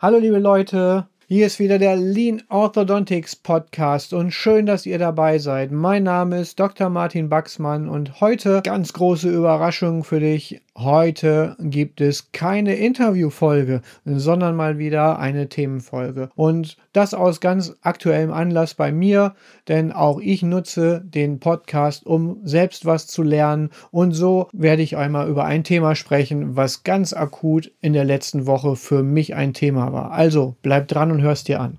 Hallo liebe Leute, hier ist wieder der Lean Orthodontics Podcast und schön, dass ihr dabei seid. Mein Name ist Dr. Martin Baxmann und heute ganz große Überraschung für dich. Heute gibt es keine Interviewfolge, sondern mal wieder eine Themenfolge. Und das aus ganz aktuellem Anlass bei mir, denn auch ich nutze den Podcast, um selbst was zu lernen. Und so werde ich einmal über ein Thema sprechen, was ganz akut in der letzten Woche für mich ein Thema war. Also bleib dran und hörst dir an.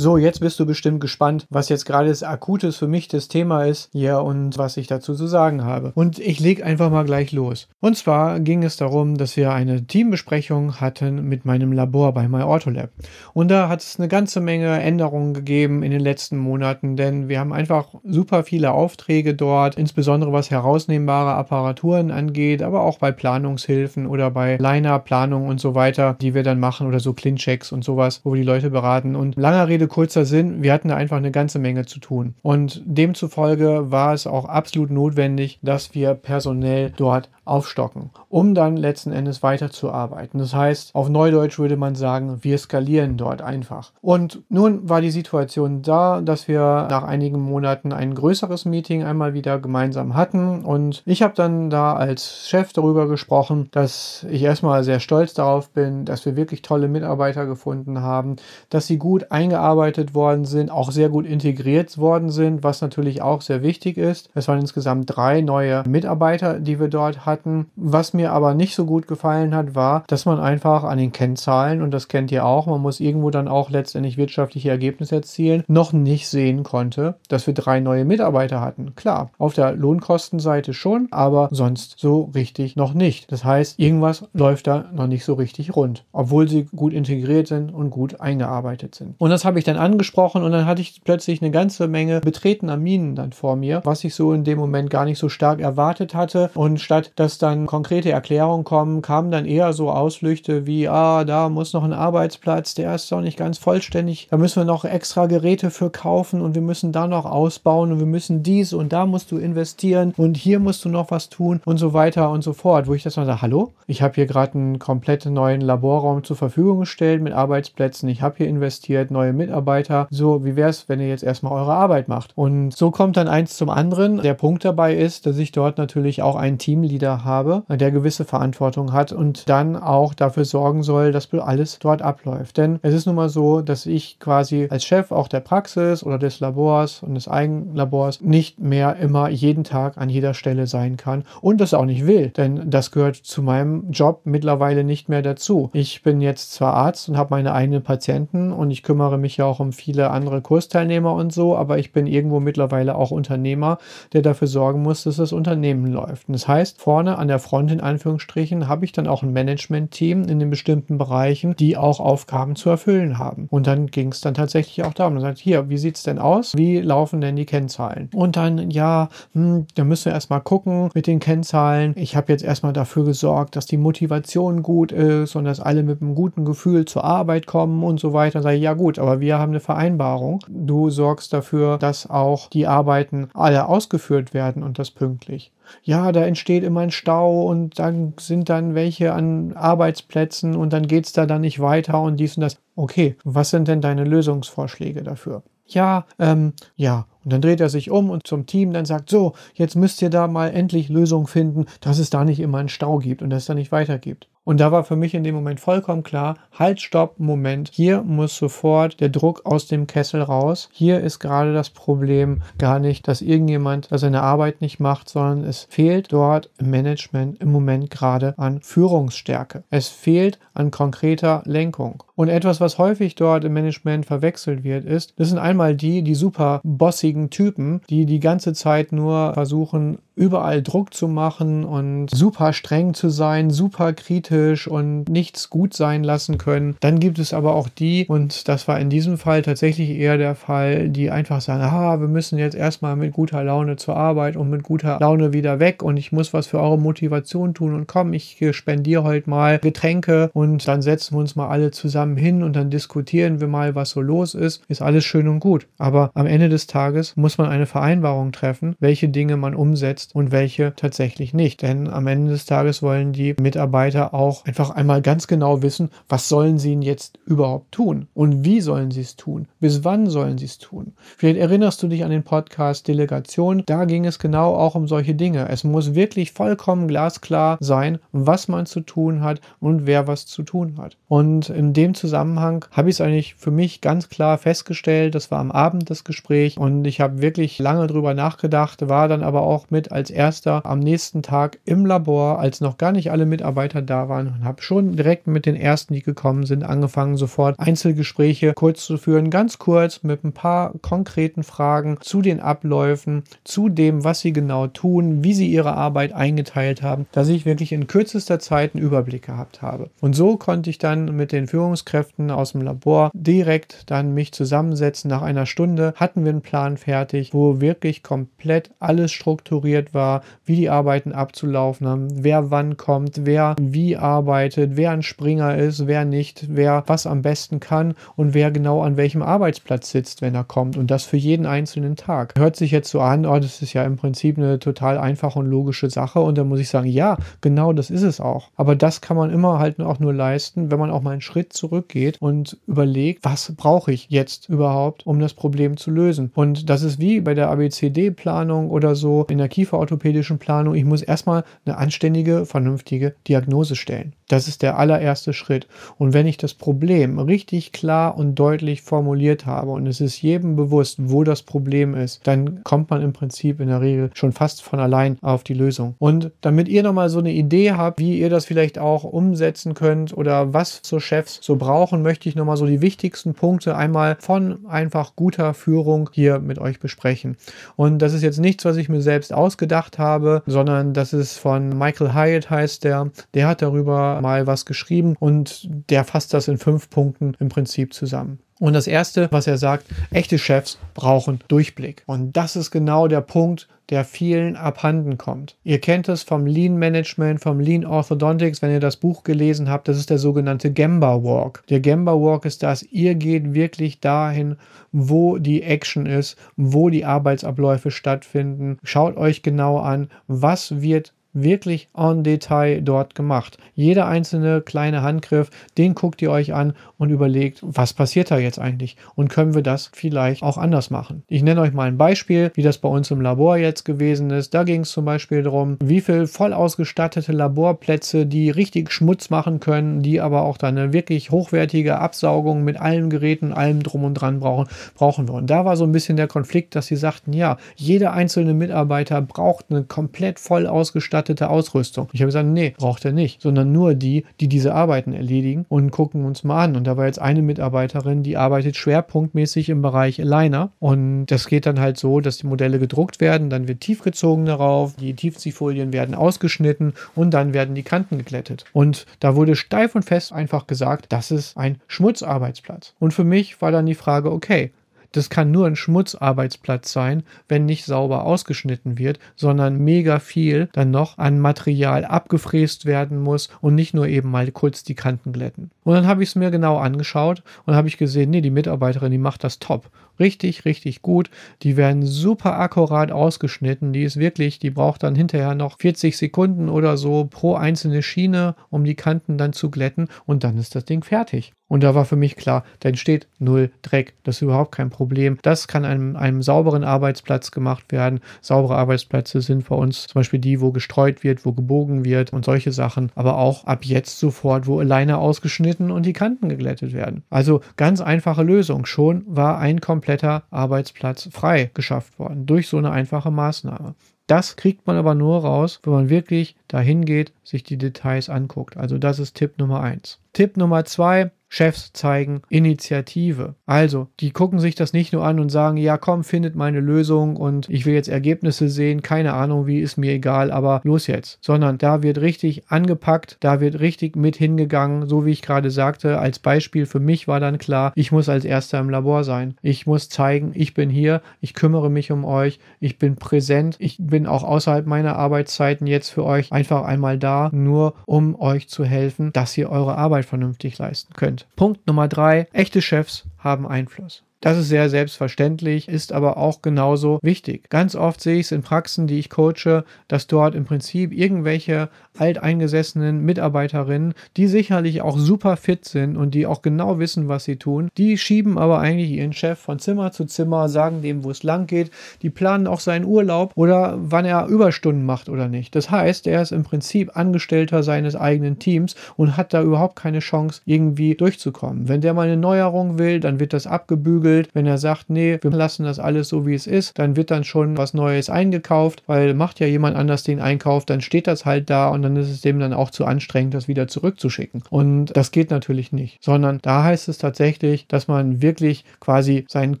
So, jetzt bist du bestimmt gespannt, was jetzt gerade das Akutes für mich das Thema ist hier und was ich dazu zu sagen habe. Und ich lege einfach mal gleich los. Und zwar ging es darum, dass wir eine Teambesprechung hatten mit meinem Labor bei MyAutoLab. Und da hat es eine ganze Menge Änderungen gegeben in den letzten Monaten, denn wir haben einfach super viele Aufträge dort, insbesondere was herausnehmbare Apparaturen angeht, aber auch bei Planungshilfen oder bei Liner-Planung und so weiter, die wir dann machen oder so Clean-Checks und sowas, wo wir die Leute beraten. Und langer Rede, kurzer Sinn, wir hatten da einfach eine ganze Menge zu tun. Und demzufolge war es auch absolut notwendig, dass wir personell dort aufstocken, um dann letzten Endes weiterzuarbeiten. Das heißt, auf Neudeutsch würde man sagen, wir skalieren dort einfach. Und nun war die Situation da, dass wir nach einigen Monaten ein größeres Meeting einmal wieder gemeinsam hatten und ich habe dann da als Chef darüber gesprochen, dass ich erstmal sehr stolz darauf bin, dass wir wirklich tolle Mitarbeiter gefunden haben, dass sie gut eingearbeitet worden sind, auch sehr gut integriert worden sind, was natürlich auch sehr wichtig ist. Es waren insgesamt drei neue Mitarbeiter, die wir dort hatten hatten. Was mir aber nicht so gut gefallen hat, war, dass man einfach an den Kennzahlen, und das kennt ihr auch, man muss irgendwo dann auch letztendlich wirtschaftliche Ergebnisse erzielen, noch nicht sehen konnte, dass wir drei neue Mitarbeiter hatten. Klar, auf der Lohnkostenseite schon, aber sonst so richtig noch nicht. Das heißt, irgendwas läuft da noch nicht so richtig rund, obwohl sie gut integriert sind und gut eingearbeitet sind. Und das habe ich dann angesprochen und dann hatte ich plötzlich eine ganze Menge betretener Minen dann vor mir, was ich so in dem Moment gar nicht so stark erwartet hatte. Und statt dass dann konkrete Erklärungen kommen, kamen dann eher so Ausflüchte wie, ah, da muss noch ein Arbeitsplatz, der ist doch nicht ganz vollständig, da müssen wir noch extra Geräte für kaufen und wir müssen da noch ausbauen und wir müssen dies und da musst du investieren und hier musst du noch was tun und so weiter und so fort, wo ich das mal sage, hallo, ich habe hier gerade einen komplett neuen Laborraum zur Verfügung gestellt mit Arbeitsplätzen, ich habe hier investiert, neue Mitarbeiter, so, wie wäre es, wenn ihr jetzt erstmal eure Arbeit macht? Und so kommt dann eins zum anderen. Der Punkt dabei ist, dass ich dort natürlich auch einen Teamleader Mitarbeiter habe, der gewisse Verantwortung hat und dann auch dafür sorgen soll, dass alles dort abläuft. Denn es ist nun mal so, dass ich quasi als Chef auch der Praxis oder des Labors und des Eigenlabors nicht mehr immer jeden Tag an jeder Stelle sein kann und das auch nicht will, denn das gehört zu meinem Job mittlerweile nicht mehr dazu. Ich bin jetzt zwar Arzt und habe meine eigenen Patienten und ich kümmere mich ja auch um viele andere Kursteilnehmer und so, aber ich bin irgendwo mittlerweile auch Unternehmer, der dafür sorgen muss, dass das Unternehmen läuft. Und das heißt, vor vorne an der Front in Anführungsstrichen habe ich dann auch ein Management-Team in den bestimmten Bereichen, die auch Aufgaben zu erfüllen haben. Und dann ging es dann tatsächlich auch darum, dann sagt, hier, wie sieht es denn aus? Wie laufen denn die Kennzahlen? Und dann, ja, hm, da müssen wir erstmal gucken mit den Kennzahlen. Ich habe jetzt erstmal dafür gesorgt, dass die Motivation gut ist und dass alle mit einem guten Gefühl zur Arbeit kommen und so weiter. Dann sage ich, ja gut, aber wir haben eine Vereinbarung. Du sorgst dafür, dass auch die Arbeiten alle ausgeführt werden und das pünktlich ja, da entsteht immer ein Stau und dann sind dann welche an Arbeitsplätzen und dann geht es da dann nicht weiter und dies und das. Okay, was sind denn deine Lösungsvorschläge dafür? Ja, ähm, ja. Und dann dreht er sich um und zum Team dann sagt, so, jetzt müsst ihr da mal endlich Lösungen finden, dass es da nicht immer einen Stau gibt und dass es da nicht weitergibt. Und da war für mich in dem Moment vollkommen klar, halt, stopp, Moment, hier muss sofort der Druck aus dem Kessel raus. Hier ist gerade das Problem gar nicht, dass irgendjemand seine Arbeit nicht macht, sondern es fehlt dort im Management im Moment gerade an Führungsstärke. Es fehlt an konkreter Lenkung. Und etwas, was häufig dort im Management verwechselt wird, ist, das sind einmal die, die super bossigen Typen, die die ganze Zeit nur versuchen, überall Druck zu machen und super streng zu sein, super kritisch und nichts gut sein lassen können. Dann gibt es aber auch die, und das war in diesem Fall tatsächlich eher der Fall, die einfach sagen, ah, wir müssen jetzt erstmal mit guter Laune zur Arbeit und mit guter Laune wieder weg und ich muss was für eure Motivation tun und komm, ich spendiere heute mal Getränke und dann setzen wir uns mal alle zusammen hin und dann diskutieren wir mal, was so los ist. Ist alles schön und gut. Aber am Ende des Tages muss man eine Vereinbarung treffen, welche Dinge man umsetzt und welche tatsächlich nicht. Denn am Ende des Tages wollen die Mitarbeiter auch einfach einmal ganz genau wissen, was sollen sie jetzt überhaupt tun und wie sollen sie es tun, bis wann sollen sie es tun. Vielleicht erinnerst du dich an den Podcast Delegation, da ging es genau auch um solche Dinge. Es muss wirklich vollkommen glasklar sein, was man zu tun hat und wer was zu tun hat. Und in dem Zusammenhang habe ich es eigentlich für mich ganz klar festgestellt, das war am Abend das Gespräch und ich habe wirklich lange drüber nachgedacht, war dann aber auch mit als erster am nächsten Tag im Labor, als noch gar nicht alle Mitarbeiter da waren und habe schon direkt mit den ersten, die gekommen sind, angefangen, sofort Einzelgespräche kurz zu führen, ganz kurz mit ein paar konkreten Fragen zu den Abläufen, zu dem, was sie genau tun, wie sie ihre Arbeit eingeteilt haben, dass ich wirklich in kürzester Zeit einen Überblick gehabt habe. Und so konnte ich dann mit den Führungskräften aus dem Labor direkt dann mich zusammensetzen. Nach einer Stunde hatten wir einen Plan fertig, wo wirklich komplett alles strukturiert war, wie die Arbeiten abzulaufen haben, wer wann kommt, wer wie arbeitet, wer ein Springer ist, wer nicht, wer was am besten kann und wer genau an welchem Arbeitsplatz sitzt, wenn er kommt. Und das für jeden einzelnen Tag. Hört sich jetzt so an, oh, das ist ja im Prinzip eine total einfache und logische Sache. Und da muss ich sagen, ja, genau das ist es auch. Aber das kann man immer halt auch nur leisten, wenn man auch mal einen Schritt zurückgeht und überlegt, was brauche ich jetzt überhaupt, um das Problem zu lösen. Und das ist wie bei der ABCD-Planung oder so in der kieferorthopädischen Planung. Ich muss erstmal eine anständige, vernünftige Diagnose stellen. Das ist der allererste Schritt. Und wenn ich das Problem richtig klar und deutlich formuliert habe und es ist jedem bewusst, wo das Problem ist, dann kommt man im Prinzip in der Regel schon fast von allein auf die Lösung. Und damit ihr nochmal so eine Idee habt, wie ihr das vielleicht auch umsetzen könnt oder was so Chefs so brauchen, möchte ich nochmal so die wichtigsten Punkte einmal von einfach guter Führung hier mit euch besprechen. Und das ist jetzt nichts, was ich mir selbst ausgedacht habe, sondern das ist von Michael Hyatt heißt der. Der hat darüber mal was geschrieben und der fasst das in fünf Punkten im Prinzip zusammen. Und das Erste, was er sagt, echte Chefs brauchen Durchblick. Und das ist genau der Punkt, der vielen abhanden kommt. Ihr kennt es vom Lean Management, vom Lean Orthodontics, wenn ihr das Buch gelesen habt, das ist der sogenannte Gemba Walk. Der Gemba Walk ist das, ihr geht wirklich dahin, wo die Action ist, wo die Arbeitsabläufe stattfinden. Schaut euch genau an, was wird wirklich en Detail dort gemacht. Jeder einzelne kleine Handgriff, den guckt ihr euch an und überlegt, was passiert da jetzt eigentlich und können wir das vielleicht auch anders machen. Ich nenne euch mal ein Beispiel, wie das bei uns im Labor jetzt gewesen ist. Da ging es zum Beispiel darum, wie viel voll ausgestattete Laborplätze, die richtig Schmutz machen können, die aber auch dann eine wirklich hochwertige Absaugung mit allen Geräten, allem drum und dran brauchen, brauchen wir. Und da war so ein bisschen der Konflikt, dass sie sagten, ja, jeder einzelne Mitarbeiter braucht eine komplett voll ausgestattete ausgestattete Ausrüstung. Ich habe gesagt, nee, braucht er nicht, sondern nur die, die diese Arbeiten erledigen und gucken uns mal an. Und da war jetzt eine Mitarbeiterin, die arbeitet schwerpunktmäßig im Bereich Aligner und das geht dann halt so, dass die Modelle gedruckt werden, dann wird tiefgezogen darauf, die Tiefziehfolien werden ausgeschnitten und dann werden die Kanten geglättet. Und da wurde steif und fest einfach gesagt, das ist ein Schmutzarbeitsplatz. Und für mich war dann die Frage, okay, das kann nur ein Schmutzarbeitsplatz sein, wenn nicht sauber ausgeschnitten wird, sondern mega viel dann noch an Material abgefräst werden muss und nicht nur eben mal kurz die Kanten glätten. Und dann habe ich es mir genau angeschaut und habe ich gesehen, nee, die Mitarbeiterin, die macht das top. Richtig, richtig gut. Die werden super akkurat ausgeschnitten. Die ist wirklich, die braucht dann hinterher noch 40 Sekunden oder so pro einzelne Schiene, um die Kanten dann zu glätten und dann ist das Ding fertig. Und da war für mich klar, da entsteht null Dreck. Das ist überhaupt kein Problem. Das kann an einem, einem sauberen Arbeitsplatz gemacht werden. Saubere Arbeitsplätze sind bei uns zum Beispiel die, wo gestreut wird, wo gebogen wird und solche Sachen. Aber auch ab jetzt sofort, wo alleine ausgeschnitten und die Kanten geglättet werden. Also ganz einfache Lösung. Schon war ein kompletter Arbeitsplatz frei geschafft worden durch so eine einfache Maßnahme. Das kriegt man aber nur raus, wenn man wirklich dahin geht, sich die Details anguckt. Also das ist Tipp Nummer eins. Tipp Nummer zwei, Chefs zeigen Initiative. Also, die gucken sich das nicht nur an und sagen, ja komm, findet meine Lösung und ich will jetzt Ergebnisse sehen, keine Ahnung wie, ist mir egal, aber los jetzt. Sondern da wird richtig angepackt, da wird richtig mit hingegangen, so wie ich gerade sagte, als Beispiel für mich war dann klar, ich muss als erster im Labor sein. Ich muss zeigen, ich bin hier, ich kümmere mich um euch, ich bin präsent, ich bin auch außerhalb meiner Arbeitszeiten jetzt für euch einfach einmal da, nur um euch zu helfen, dass ihr eure Arbeit vernünftig leisten könnt. Punkt Nummer drei, echte Chefs haben Einfluss. Das ist sehr selbstverständlich, ist aber auch genauso wichtig. Ganz oft sehe ich es in Praxen, die ich coache, dass dort im Prinzip irgendwelche alteingesessenen Mitarbeiterinnen, die sicherlich auch super fit sind und die auch genau wissen, was sie tun, die schieben aber eigentlich ihren Chef von Zimmer zu Zimmer, sagen dem, wo es lang geht, die planen auch seinen Urlaub oder wann er Überstunden macht oder nicht. Das heißt, er ist im Prinzip Angestellter seines eigenen Teams und hat da überhaupt keine Chance, irgendwie durchzukommen. Wenn der mal eine Neuerung will, dann wird das abgebügelt Bild. Wenn er sagt, nee, wir lassen das alles so, wie es ist, dann wird dann schon was Neues eingekauft, weil macht ja jemand anders den Einkauf, dann steht das halt da und dann ist es dem dann auch zu anstrengend, das wieder zurückzuschicken. Und das geht natürlich nicht, sondern da heißt es tatsächlich, dass man wirklich quasi seinen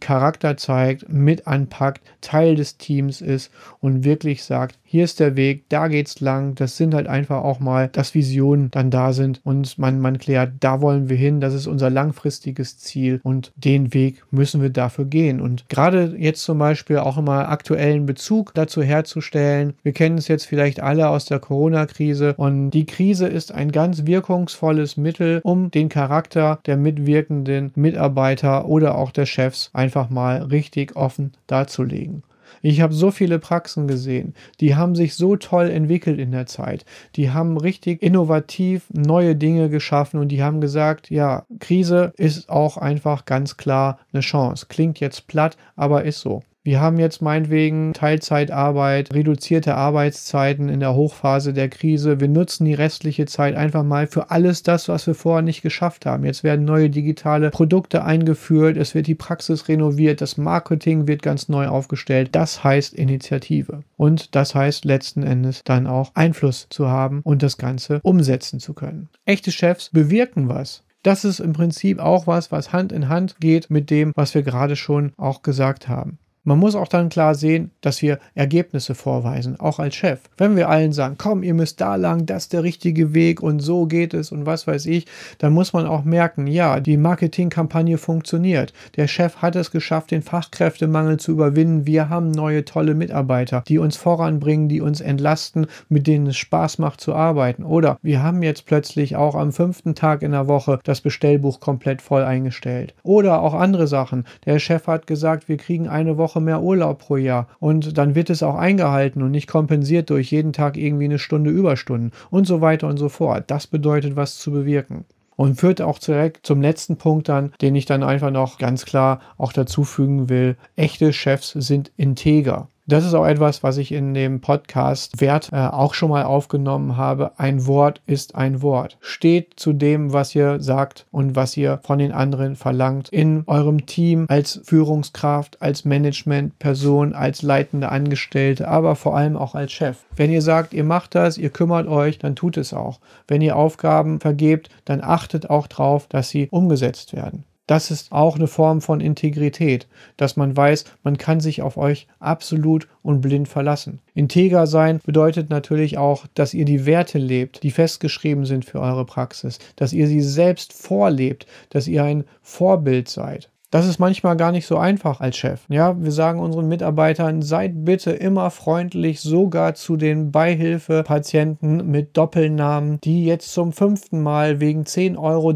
Charakter zeigt, mit anpackt, Teil des Teams ist und wirklich sagt, hier ist der Weg, da geht's lang. Das sind halt einfach auch mal, dass Visionen dann da sind und man, man klärt, da wollen wir hin, das ist unser langfristiges Ziel und den Weg müssen wir dafür gehen. Und gerade jetzt zum Beispiel auch immer aktuellen Bezug dazu herzustellen. Wir kennen es jetzt vielleicht alle aus der Corona-Krise und die Krise ist ein ganz wirkungsvolles Mittel, um den Charakter der mitwirkenden Mitarbeiter oder auch der Chefs einfach mal richtig offen darzulegen. Ich habe so viele Praxen gesehen, die haben sich so toll entwickelt in der Zeit. Die haben richtig innovativ neue Dinge geschaffen und die haben gesagt, ja, Krise ist auch einfach ganz klar eine Chance. Klingt jetzt platt, aber ist so. Wir haben jetzt meinetwegen Teilzeitarbeit, reduzierte Arbeitszeiten in der Hochphase der Krise. Wir nutzen die restliche Zeit einfach mal für alles das, was wir vorher nicht geschafft haben. Jetzt werden neue digitale Produkte eingeführt, es wird die Praxis renoviert, das Marketing wird ganz neu aufgestellt. Das heißt Initiative. Und das heißt letzten Endes dann auch Einfluss zu haben und das Ganze umsetzen zu können. Echte Chefs bewirken was. Das ist im Prinzip auch was, was Hand in Hand geht mit dem, was wir gerade schon auch gesagt haben. Man muss auch dann klar sehen, dass wir Ergebnisse vorweisen, auch als Chef. Wenn wir allen sagen, komm, ihr müsst da lang, das ist der richtige Weg und so geht es und was weiß ich, dann muss man auch merken, ja, die Marketingkampagne funktioniert. Der Chef hat es geschafft, den Fachkräftemangel zu überwinden. Wir haben neue tolle Mitarbeiter, die uns voranbringen, die uns entlasten, mit denen es Spaß macht zu arbeiten. Oder wir haben jetzt plötzlich auch am fünften Tag in der Woche das Bestellbuch komplett voll eingestellt. Oder auch andere Sachen. Der Chef hat gesagt, wir kriegen eine Woche Mehr Urlaub pro Jahr. Und dann wird es auch eingehalten und nicht kompensiert durch jeden Tag irgendwie eine Stunde Überstunden und so weiter und so fort. Das bedeutet, was zu bewirken. Und führt auch direkt zum letzten Punkt dann, den ich dann einfach noch ganz klar auch dazu fügen will. Echte Chefs sind integer. Das ist auch etwas, was ich in dem Podcast Wert äh, auch schon mal aufgenommen habe. Ein Wort ist ein Wort. Steht zu dem, was ihr sagt und was ihr von den anderen verlangt. In eurem Team als Führungskraft, als Managementperson, als leitende Angestellte, aber vor allem auch als Chef. Wenn ihr sagt, ihr macht das, ihr kümmert euch, dann tut es auch. Wenn ihr Aufgaben vergebt, dann achtet auch darauf, dass sie umgesetzt werden. Das ist auch eine Form von Integrität, dass man weiß, man kann sich auf euch absolut und blind verlassen. Integer sein bedeutet natürlich auch, dass ihr die Werte lebt, die festgeschrieben sind für eure Praxis, dass ihr sie selbst vorlebt, dass ihr ein Vorbild seid. Das ist manchmal gar nicht so einfach als Chef. Ja, wir sagen unseren Mitarbeitern, seid bitte immer freundlich, sogar zu den Beihilfepatienten mit Doppelnamen, die jetzt zum fünften Mal wegen 10,30 Euro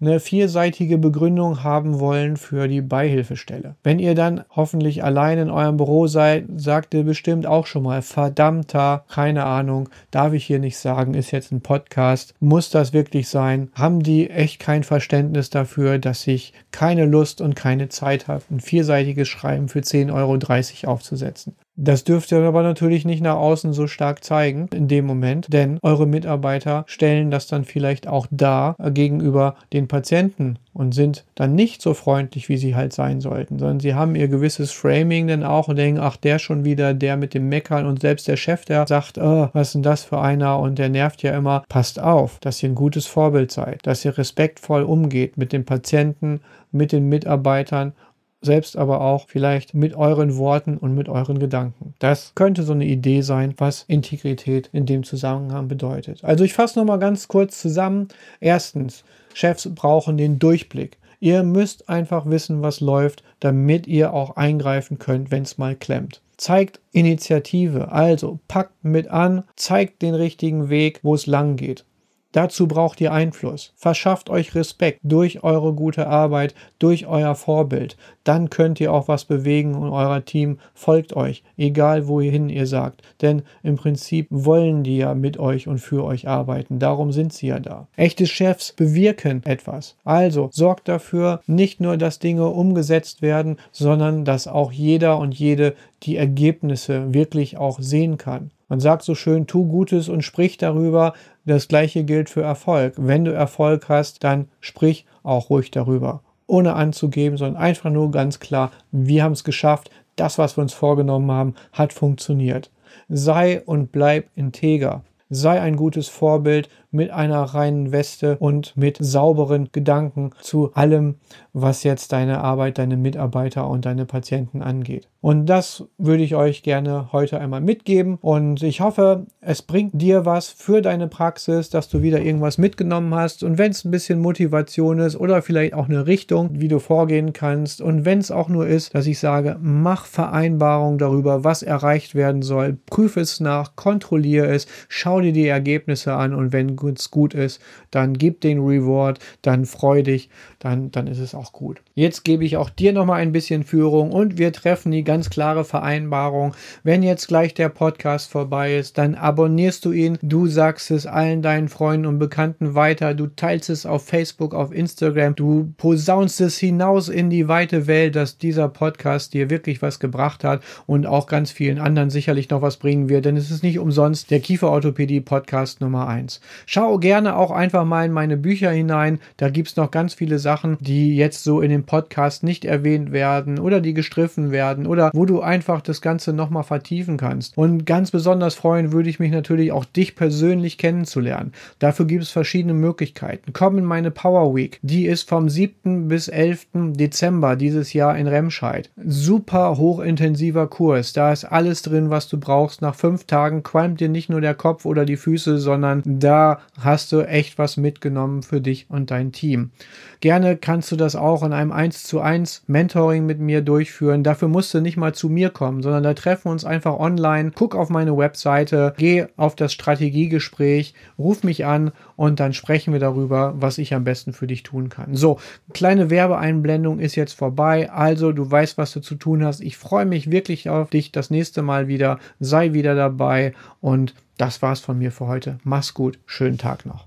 eine vierseitige Begründung haben wollen für die Beihilfestelle. Wenn ihr dann hoffentlich allein in eurem Büro seid, sagt ihr bestimmt auch schon mal, verdammter, keine Ahnung, darf ich hier nicht sagen, ist jetzt ein Podcast. Muss das wirklich sein? Haben die echt kein Verständnis dafür, dass ich keine Lust Lust und keine Zeit habe, ein vierseitiges Schreiben für 10,30 Euro aufzusetzen. Das dürft ihr aber natürlich nicht nach außen so stark zeigen in dem Moment, denn eure Mitarbeiter stellen das dann vielleicht auch dar gegenüber den Patienten und sind dann nicht so freundlich, wie sie halt sein sollten, sondern sie haben ihr gewisses Framing dann auch und denken, ach, der schon wieder, der mit dem Meckern und selbst der Chef, der sagt, oh, was ist denn das für einer und der nervt ja immer. Passt auf, dass ihr ein gutes Vorbild seid, dass ihr respektvoll umgeht mit den Patienten, mit den Mitarbeitern selbst aber auch vielleicht mit euren Worten und mit euren Gedanken. Das könnte so eine Idee sein, was Integrität in dem Zusammenhang bedeutet. Also ich fasse nochmal ganz kurz zusammen. Erstens, Chefs brauchen den Durchblick. Ihr müsst einfach wissen, was läuft, damit ihr auch eingreifen könnt, wenn es mal klemmt. Zeigt Initiative, also packt mit an, zeigt den richtigen Weg, wo es lang geht. Dazu braucht ihr Einfluss. Verschafft euch Respekt durch eure gute Arbeit, durch euer Vorbild. Dann könnt ihr auch was bewegen und euer Team folgt euch, egal wohin ihr sagt. Denn im Prinzip wollen die ja mit euch und für euch arbeiten. Darum sind sie ja da. Echte Chefs bewirken etwas. Also sorgt dafür, nicht nur, dass Dinge umgesetzt werden, sondern dass auch jeder und jede die Ergebnisse wirklich auch sehen kann. Man sagt so schön, tu Gutes und sprich darüber. Das gleiche gilt für Erfolg. Wenn du Erfolg hast, dann sprich auch ruhig darüber. Ohne anzugeben, sondern einfach nur ganz klar, wir haben es geschafft. Das, was wir uns vorgenommen haben, hat funktioniert. Sei und bleib integer. Sei ein gutes Vorbild mit einer reinen Weste und mit sauberen Gedanken zu allem, was jetzt deine Arbeit, deine Mitarbeiter und deine Patienten angeht. Und das würde ich euch gerne heute einmal mitgeben. Und ich hoffe, es bringt dir was für deine Praxis, dass du wieder irgendwas mitgenommen hast. Und wenn es ein bisschen Motivation ist oder vielleicht auch eine Richtung, wie du vorgehen kannst. Und wenn es auch nur ist, dass ich sage, mach Vereinbarungen darüber, was erreicht werden soll. Prüfe es nach, kontrolliere es, schau dir die Ergebnisse an. Und wenn es gut ist, dann gib den Reward, dann freu dich, dann, dann ist es auch gut. Jetzt gebe ich auch dir nochmal ein bisschen Führung und wir treffen die ganz klare Vereinbarung. Wenn jetzt gleich der Podcast vorbei ist, dann abonnierst du ihn, du sagst es allen deinen Freunden und Bekannten weiter, du teilst es auf Facebook, auf Instagram, du posaunst es hinaus in die weite Welt, dass dieser Podcast dir wirklich was gebracht hat und auch ganz vielen anderen sicherlich noch was bringen wird, denn es ist nicht umsonst der Kieferorthopädie Podcast Nummer 1. Schau gerne auch einfach mal in meine Bücher hinein, da gibt es noch ganz viele Sachen, die jetzt so in dem Podcast nicht erwähnt werden oder die gestriffen werden oder wo du einfach das Ganze nochmal vertiefen kannst. Und ganz besonders freuen würde ich mich natürlich auch dich persönlich kennenzulernen. Dafür gibt es verschiedene Möglichkeiten. Komm in meine Power Week. Die ist vom 7. bis 11. Dezember dieses Jahr in Remscheid. Super hochintensiver Kurs. Da ist alles drin, was du brauchst. Nach fünf Tagen qualmt dir nicht nur der Kopf oder die Füße, sondern da hast du echt was mitgenommen für dich und dein Team. Gerne kannst du das auch in einem 1 zu 1 Mentoring mit mir durchführen. Dafür musst du nicht mal zu mir kommen, sondern da treffen wir uns einfach online. Guck auf meine Webseite, geh auf das Strategiegespräch, ruf mich an und dann sprechen wir darüber, was ich am besten für dich tun kann. So, kleine Werbeeinblendung ist jetzt vorbei. Also, du weißt, was du zu tun hast. Ich freue mich wirklich auf dich das nächste Mal wieder. Sei wieder dabei und das war's von mir für heute. Mach's gut. Schönen Tag noch.